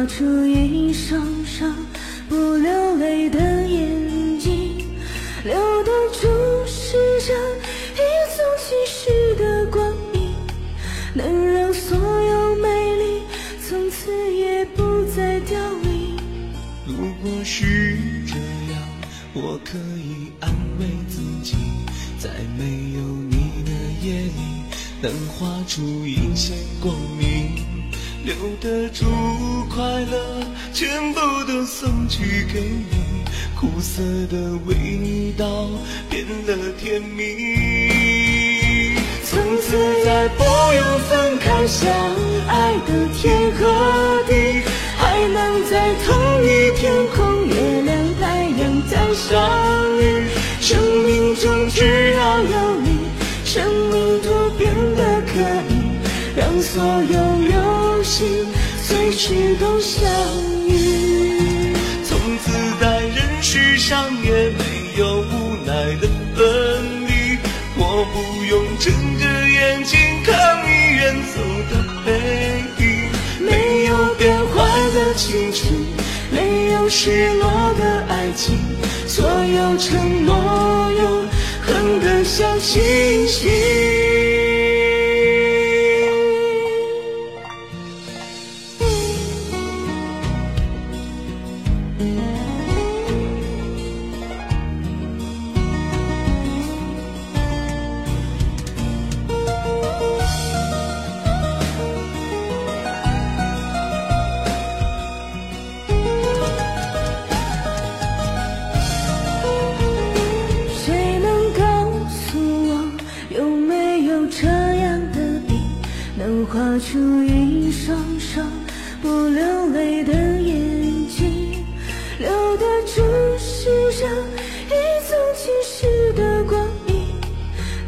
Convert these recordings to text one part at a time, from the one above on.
画出一双双不流泪的眼睛，留得住世上一纵即逝的光阴，能让所有美丽从此也不再凋零。如果是这样，我可以安慰自己，在没有你的夜里，能画出一线光明。留得住快乐，全部都送去给你。苦涩的味道变了甜蜜。从此再不用分开，相爱的天和地，还能在同一天空，月亮太阳再相遇。生命中只要有你，生命都变得可以，让所有。时都相遇。从此在人世上也没有无奈的分离。我不用睁着眼睛看你远走的背影。没有变坏的青春，没有失落的爱情，所有承诺永恒的像星星。这样的笔，能画出一双双不流泪的眼睛，留得住世上一纵即逝的光阴，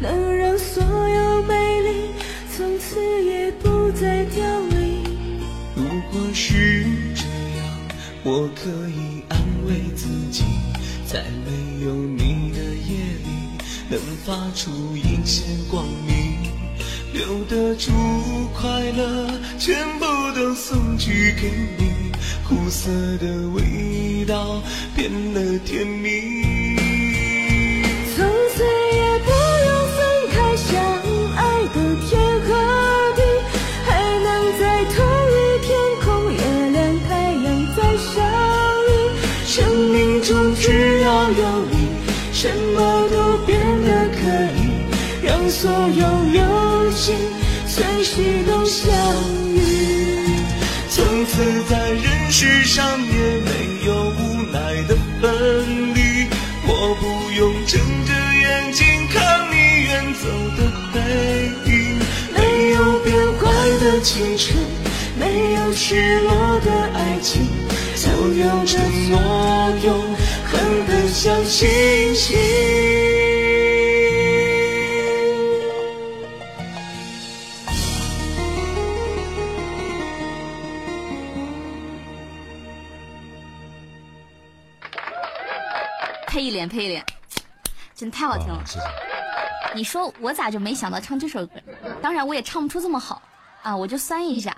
能让所有美丽从此也不再凋零。如果是这样，我可以安慰自己，在没有你的夜里，能发出一线光明。留得住快乐，全部都送去给你。苦涩的味道变了甜蜜。从此也不用分开，相爱的天和地，还能在同一天空，月亮太阳再相遇。生命中只要有你，什么都变得可以，让所有心。随时都相遇，从此在人世上也没有无奈的分离。我不用睁着眼睛看你远走的背影，没有变坏的青春，没有失落的爱情，所有承诺永恒的像星星。配一脸，配一脸，真太好听了！你说我咋就没想到唱这首歌？当然我也唱不出这么好啊，我就酸一下。